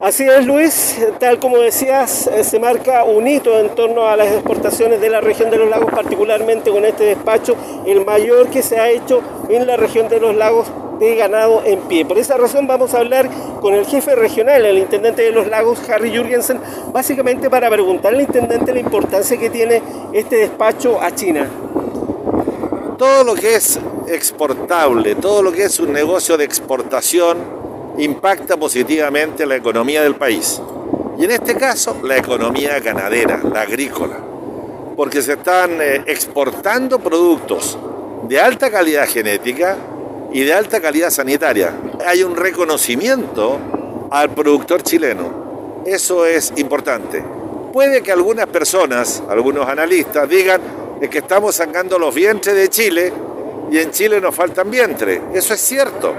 Así es, Luis. Tal como decías, eh, se marca un hito en torno a las exportaciones de la región de los lagos, particularmente con este despacho, el mayor que se ha hecho en la región de los lagos de ganado en pie. Por esa razón vamos a hablar con el jefe regional, el intendente de los lagos, Harry Jurgensen, básicamente para preguntarle al intendente la importancia que tiene este despacho a China. Todo lo que es exportable, todo lo que es un negocio de exportación, impacta positivamente la economía del país. Y en este caso, la economía ganadera, la agrícola. Porque se están eh, exportando productos de alta calidad genética y de alta calidad sanitaria. Hay un reconocimiento al productor chileno. Eso es importante. Puede que algunas personas, algunos analistas, digan que estamos sacando los vientres de Chile y en Chile nos faltan vientres. Eso es cierto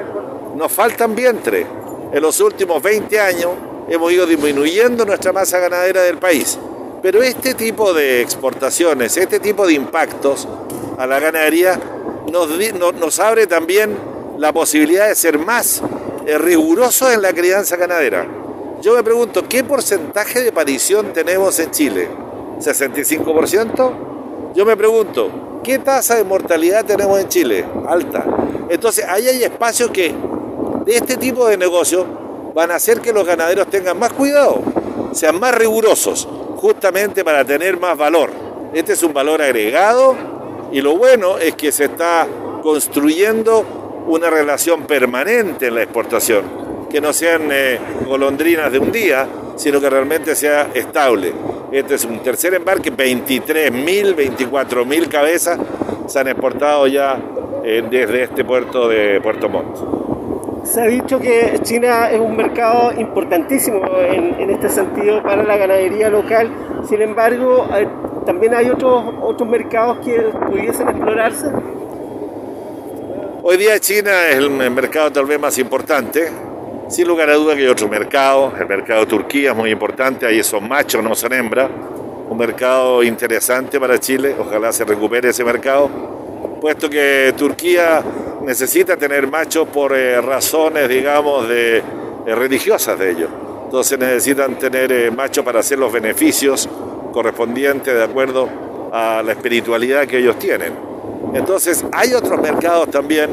nos faltan vientres. En los últimos 20 años hemos ido disminuyendo nuestra masa ganadera del país. Pero este tipo de exportaciones, este tipo de impactos a la ganadería nos, abre también la posibilidad de ser más eh, rigurosos en la crianza ganadera. Yo me pregunto, ¿qué porcentaje de parición tenemos en Chile? ¿65%? Yo me pregunto, ¿qué tasa de mortalidad tenemos en Chile? Alta. Entonces, ahí hay espacios que este tipo de negocios van a hacer que los ganaderos tengan más cuidado, sean más rigurosos, justamente para tener más valor. Este es un valor agregado y lo bueno es que se está construyendo una relación permanente en la exportación, que no sean eh, golondrinas de un día, sino que realmente sea estable. Este es un tercer embarque, 23.000, 24.000 cabezas se han exportado ya eh, desde este puerto de Puerto Montt. Se ha dicho que China es un mercado importantísimo en, este sentido para la ganadería local, sin embargo, también hay otros, otros mercados que pudiesen explorarse. Hoy día China es el mercado tal vez más importante, sin lugar a duda que hay otro mercado, el mercado de Turquía es muy importante, ahí son machos, no son hembras, un mercado interesante para Chile, ojalá se recupere ese mercado, puesto que Turquía necesita tener machos por eh, razones, digamos, de, eh, religiosas de ellos. Entonces necesitan tener eh, machos para hacer los beneficios correspondientes de acuerdo a la espiritualidad que ellos tienen. Entonces hay otros mercados también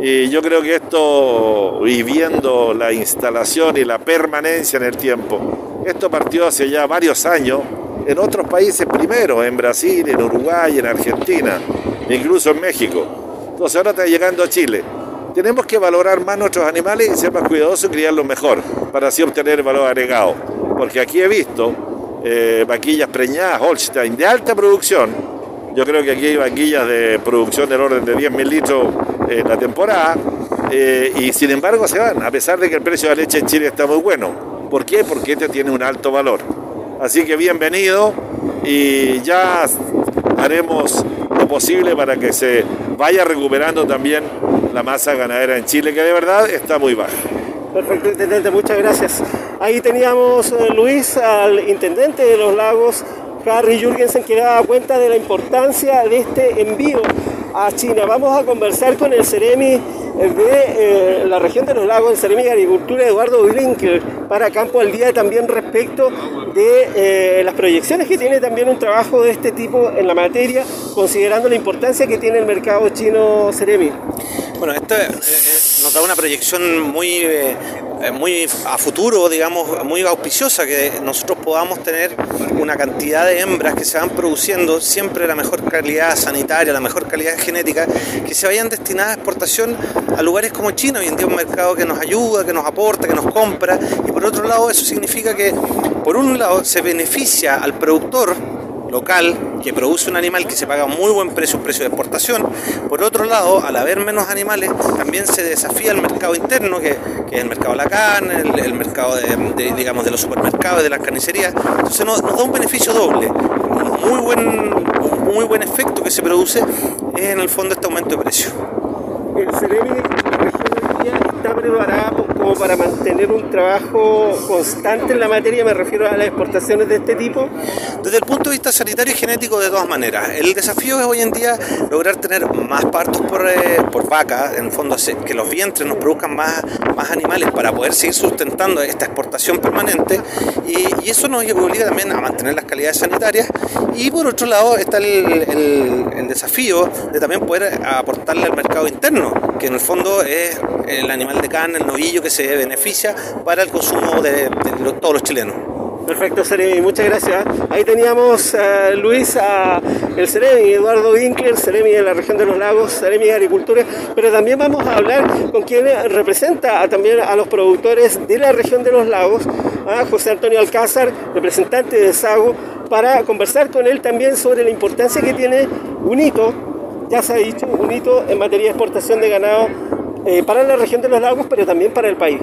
y yo creo que esto, y viendo la instalación y la permanencia en el tiempo, esto partió hace ya varios años en otros países primero, en Brasil, en Uruguay, en Argentina, incluso en México. Entonces ahora está llegando a Chile. Tenemos que valorar más nuestros animales y ser más cuidadosos y criarlos mejor, para así obtener valor agregado. Porque aquí he visto eh, vaquillas preñadas Holstein de alta producción. Yo creo que aquí hay vaquillas de producción del orden de 10.000 litros en la temporada. Eh, y sin embargo se van, a pesar de que el precio de la leche en Chile está muy bueno. ¿Por qué? Porque este tiene un alto valor. Así que bienvenido y ya haremos lo posible para que se vaya recuperando también la masa ganadera en Chile, que de verdad está muy baja. Perfecto, intendente, muchas gracias. Ahí teníamos, eh, Luis, al intendente de los lagos, Harry Jürgensen, que daba cuenta de la importancia de este envío a China. Vamos a conversar con el Ceremi de eh, la región de los lagos, el Ceremi de Agricultura, Eduardo Brinkel, para Campo al Día, también respecto de eh, las proyecciones que tiene también un trabajo de este tipo en la materia, considerando la importancia que tiene el mercado chino Ceremi. Bueno, esto eh, nos da una proyección muy, muy a futuro, digamos, muy auspiciosa, que nosotros podamos tener una cantidad de hembras que se van produciendo siempre la mejor calidad sanitaria, la mejor calidad genética, que se vayan destinadas a exportación a lugares como China, hoy en día un mercado que nos ayuda, que nos aporta, que nos compra, y por otro lado eso significa que por un lado se beneficia al productor local que produce un animal que se paga muy buen precio, un precio de exportación. Por otro lado, al haber menos animales, también se desafía el mercado interno, que, es el mercado de la carne, el, mercado de, digamos, de los supermercados, de las carnicerías. Entonces nos, da un beneficio doble. Un muy buen, muy buen efecto que se produce es en el fondo este aumento de precio. El está preparada como para mantener un trabajo constante en la materia? Me refiero a las exportaciones de este tipo. Desde el punto de vista sanitario y genético, de todas maneras. El desafío es hoy en día lograr tener más partos por, eh, por vaca, en el fondo que los vientres nos produzcan más, más animales para poder seguir sustentando esta exportación permanente y, eso nos obliga también a mantener las calidades sanitarias y por otro lado está el, el, desafío de también poder aportarle al mercado interno, que en el fondo es el animal de carne, el novillo que se beneficia para el consumo de, todos los chilenos. Perfecto, Seremi, muchas gracias. Ahí teníamos a Luis, el Seremi, Eduardo Winkler, Seremi de la región de los lagos, Seremi de Agricultura, pero también vamos a hablar con quien representa también a los productores de la región de los lagos, a José Antonio Alcázar, representante de Sago, para conversar con él también sobre la importancia que tiene un hito, ya se ha dicho, un hito en materia de exportación de ganado eh, para la región de los lagos, pero también para el país.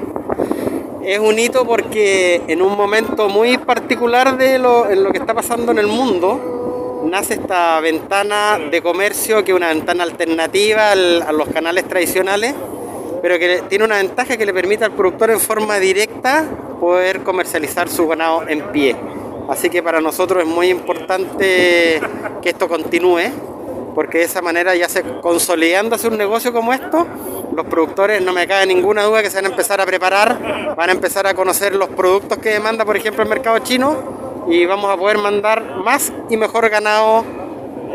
Es un hito porque en un momento muy particular de lo, en lo que está pasando en el mundo, nace esta ventana de comercio que es una ventana alternativa a los canales tradicionales, pero que tiene una ventaja que le permite al productor en forma directa poder comercializar su ganado en pie. Así que para nosotros es muy importante que esto continúe, porque de esa manera ya se consolidándose un negocio como esto, los productores, no me cabe ninguna duda que se van a empezar a preparar, van a empezar a conocer los productos que demanda, por ejemplo, el mercado chino, y vamos a poder mandar más y mejor ganado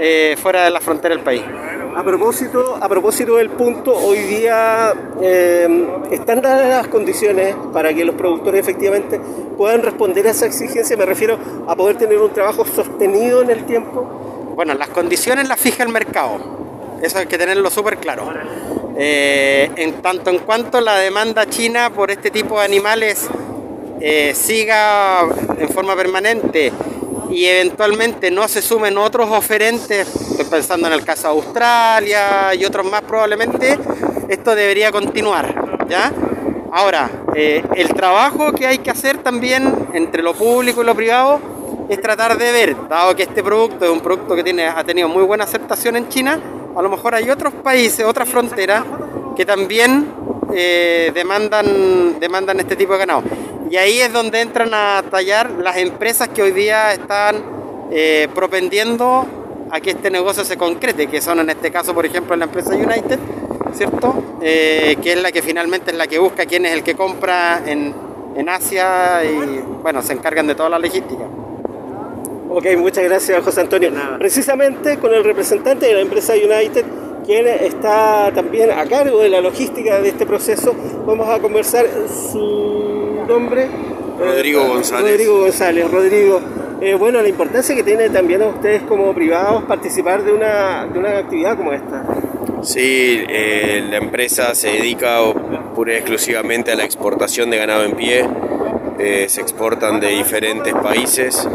eh, fuera de la frontera del país. A propósito, a propósito del punto, hoy día eh, están dadas las condiciones para que los productores efectivamente puedan responder a esa exigencia. Me refiero a poder tener un trabajo sostenido en el tiempo. Bueno, las condiciones las fija el mercado. Eso hay que tenerlo súper claro. Eh, en tanto en cuanto la demanda china por este tipo de animales eh, siga en forma permanente y eventualmente no se sumen otros oferentes, estoy pensando en el caso de Australia y otros más probablemente, esto debería continuar, ¿ya? Ahora, eh, el trabajo que hay que hacer también entre lo público y lo privado es tratar de ver, dado que este producto es un producto que tiene, ha tenido muy buena aceptación en China, a lo mejor hay otros países, otras fronteras que también eh, demandan, demandan este tipo de ganado. Y ahí es donde entran a tallar las empresas que hoy día están eh, propendiendo a que este negocio se concrete, que son en este caso, por ejemplo, la empresa United, ¿cierto? Eh, que es la que finalmente es la que busca quién es el que compra en, en Asia y, bueno, se encargan de toda la logística. Ok, muchas gracias José Antonio. Precisamente con el representante de la empresa United, quien está también a cargo de la logística de este proceso, vamos a conversar su nombre? Rodrigo González. Rodrigo González. Rodrigo, eh, bueno, la importancia que tiene también a ustedes como privados participar de una, de una actividad como esta. Sí, eh, la empresa se dedica pura y exclusivamente a la exportación de ganado en pie. Eh, se exportan de diferentes países,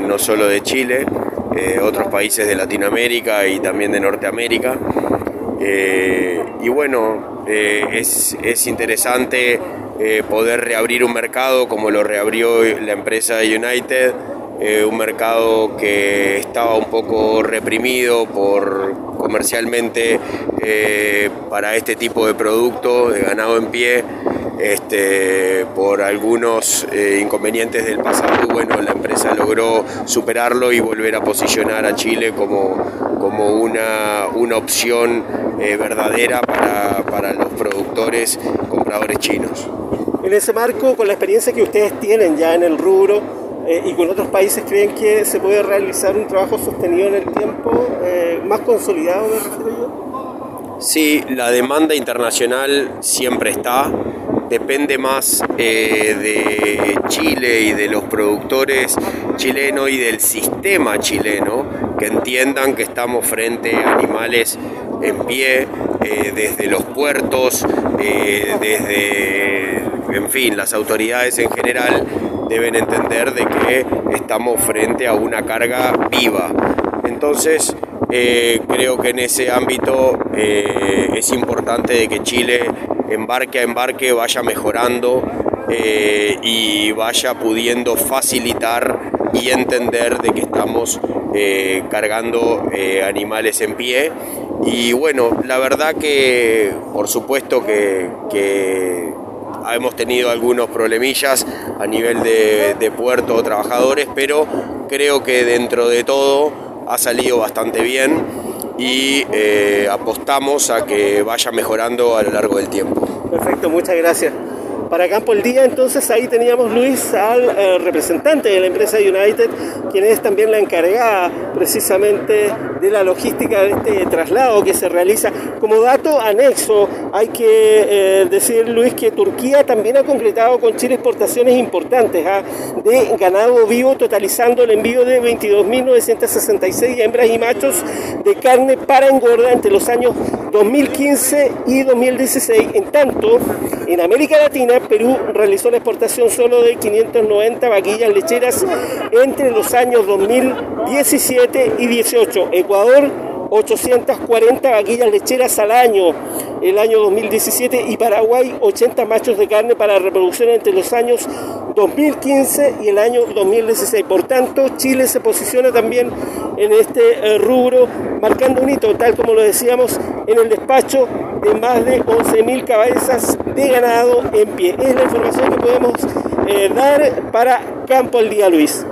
no solo de Chile, otros países de Latinoamérica y también de Norteamérica. y bueno, es, es interesante eh, poder reabrir un mercado como lo reabrió la empresa United, eh, un mercado que estaba un poco reprimido por comercialmente eh, para este tipo de producto de ganado en pie. Este, por algunos inconvenientes del pasado, bueno, la empresa logró superarlo y volver a posicionar a Chile como, como una, una opción verdadera para, para los productores compradores chinos. En ese marco, con la experiencia que ustedes tienen ya en el rubro eh, y con otros países, ¿creen que se puede realizar un trabajo sostenido en el tiempo, eh, más consolidado, me refiero yo? Sí, la demanda internacional siempre está. Depende más eh, de Chile y de los productores chilenos y del sistema chileno que entiendan que estamos frente a animales en pie desde los puertos, desde en fin, las autoridades en general deben entender de que estamos frente a una carga viva. Entonces, eh, creo que en ese ámbito eh, es importante de que Chile embarque a embarque vaya mejorando eh, y vaya pudiendo facilitar y entender de que estamos cargando animales en pie. Y bueno, la verdad que por supuesto que hemos tenido algunos problemillas a nivel de, de puerto o trabajadores, pero creo que dentro de todo ha salido bastante bien y eh, apostamos a que vaya mejorando a lo largo del tiempo. Perfecto, muchas gracias. Para Campo el Día, entonces ahí teníamos Luis al eh, representante de la empresa United, quien es también la encargada precisamente de la logística de este traslado que se realiza. Como dato anexo, hay que eh, decir, Luis, que Turquía también ha concretado con Chile exportaciones importantes ¿ah? de ganado vivo, totalizando el envío de 22.966 hembras y machos de carne para engorda entre los años 2015 y 2016. En tanto, en América Latina, Perú realizó la exportación solo de 590 vaquillas lecheras entre los años 2017 y 18. Ecuador 840 vaquillas lecheras al año el año 2017 y Paraguay 80 machos de carne para reproducción entre los años 2015 y el año 2016. Por tanto, Chile se posiciona también en este eh, rubro, marcando un hito, tal como lo decíamos, en el despacho de más de 11.000 cabezas de ganado en pie. Es la información que podemos eh, dar para Campo al Día Luis.